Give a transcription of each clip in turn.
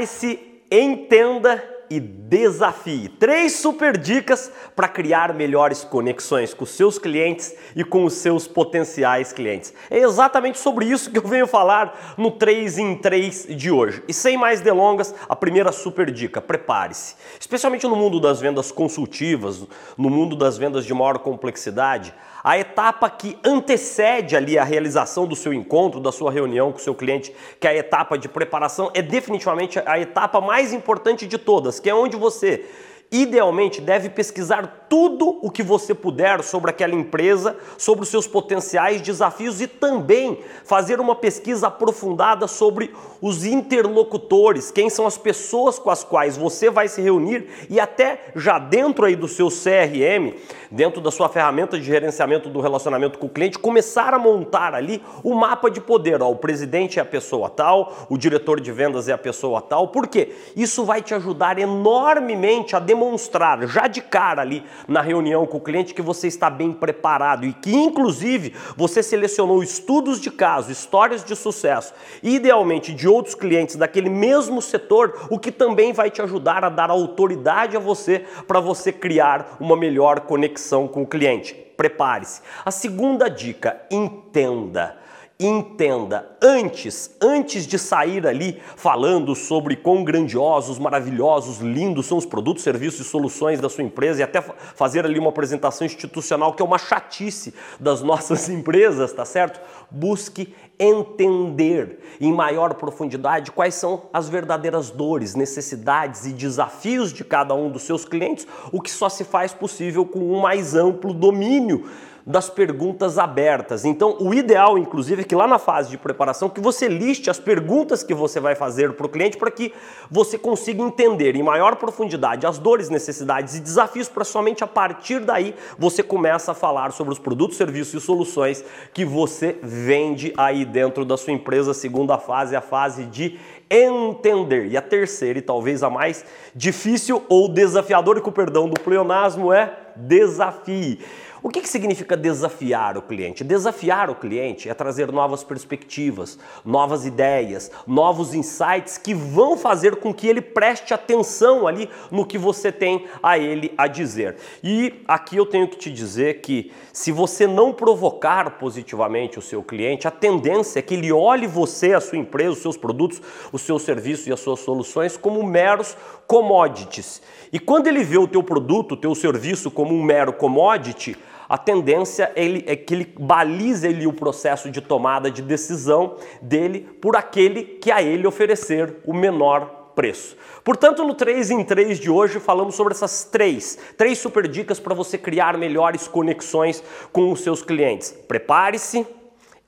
Prepare-se, entenda e desafie. Três super dicas para criar melhores conexões com seus clientes e com os seus potenciais clientes. É exatamente sobre isso que eu venho falar no 3 em 3 de hoje. E sem mais delongas, a primeira super dica: prepare-se. Especialmente no mundo das vendas consultivas, no mundo das vendas de maior complexidade, a etapa que antecede ali a realização do seu encontro, da sua reunião com o seu cliente, que é a etapa de preparação, é definitivamente a etapa mais importante de todas, que é onde você idealmente deve pesquisar tudo o que você puder sobre aquela empresa, sobre os seus potenciais desafios e também fazer uma pesquisa aprofundada sobre os interlocutores, quem são as pessoas com as quais você vai se reunir e até já dentro aí do seu CRM, dentro da sua ferramenta de gerenciamento do relacionamento com o cliente, começar a montar ali o mapa de poder. Ó, o presidente é a pessoa tal, o diretor de vendas é a pessoa tal. Por quê? Isso vai te ajudar enormemente a demonstrar demonstrar já de cara ali na reunião com o cliente que você está bem preparado e que, inclusive, você selecionou estudos de caso, histórias de sucesso, idealmente de outros clientes daquele mesmo setor, o que também vai te ajudar a dar autoridade a você para você criar uma melhor conexão com o cliente. Prepare-se. A segunda dica, entenda entenda antes, antes de sair ali falando sobre quão grandiosos, maravilhosos, lindos são os produtos, serviços e soluções da sua empresa e até fazer ali uma apresentação institucional que é uma chatice das nossas empresas, tá certo? Busque entender em maior profundidade quais são as verdadeiras dores, necessidades e desafios de cada um dos seus clientes, o que só se faz possível com um mais amplo domínio das perguntas abertas. Então, o ideal, inclusive, é que lá na fase de preparação, que você liste as perguntas que você vai fazer para o cliente para que você consiga entender em maior profundidade as dores, necessidades e desafios para somente a partir daí você começa a falar sobre os produtos, serviços e soluções que você vende aí dentro da sua empresa. A segunda fase é a fase de entender. E a terceira e talvez a mais difícil ou desafiadora, com o perdão do pleonasmo, é desafie. O que, que significa desafiar o cliente? Desafiar o cliente é trazer novas perspectivas, novas ideias, novos insights que vão fazer com que ele preste atenção ali no que você tem a ele a dizer. E aqui eu tenho que te dizer que se você não provocar positivamente o seu cliente, a tendência é que ele olhe você, a sua empresa, os seus produtos, os seus serviços e as suas soluções como meros commodities. E quando ele vê o teu produto, o teu serviço como um mero commodity, a tendência é, é que ele balize ele o processo de tomada de decisão dele por aquele que a ele oferecer o menor preço. Portanto, no 3 em 3 de hoje falamos sobre essas três, três super dicas para você criar melhores conexões com os seus clientes. Prepare-se,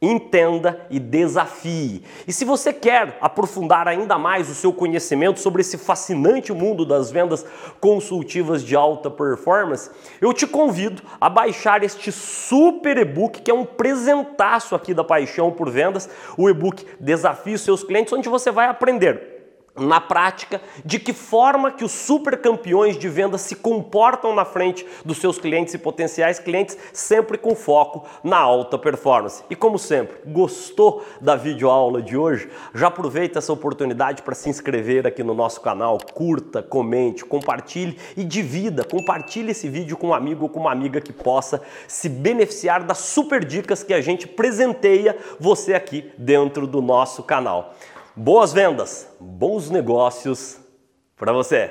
entenda e desafie. E se você quer aprofundar ainda mais o seu conhecimento sobre esse fascinante mundo das vendas consultivas de alta performance, eu te convido a baixar este super e-book que é um presentaço aqui da Paixão por Vendas, o e-book Desafie seus clientes, onde você vai aprender na prática de que forma que os super campeões de vendas se comportam na frente dos seus clientes e potenciais clientes, sempre com foco na alta performance. E como sempre, gostou da videoaula de hoje? Já aproveita essa oportunidade para se inscrever aqui no nosso canal, curta, comente, compartilhe e divida, compartilhe esse vídeo com um amigo ou com uma amiga que possa se beneficiar das super dicas que a gente presenteia você aqui dentro do nosso canal. Boas vendas, bons negócios para você!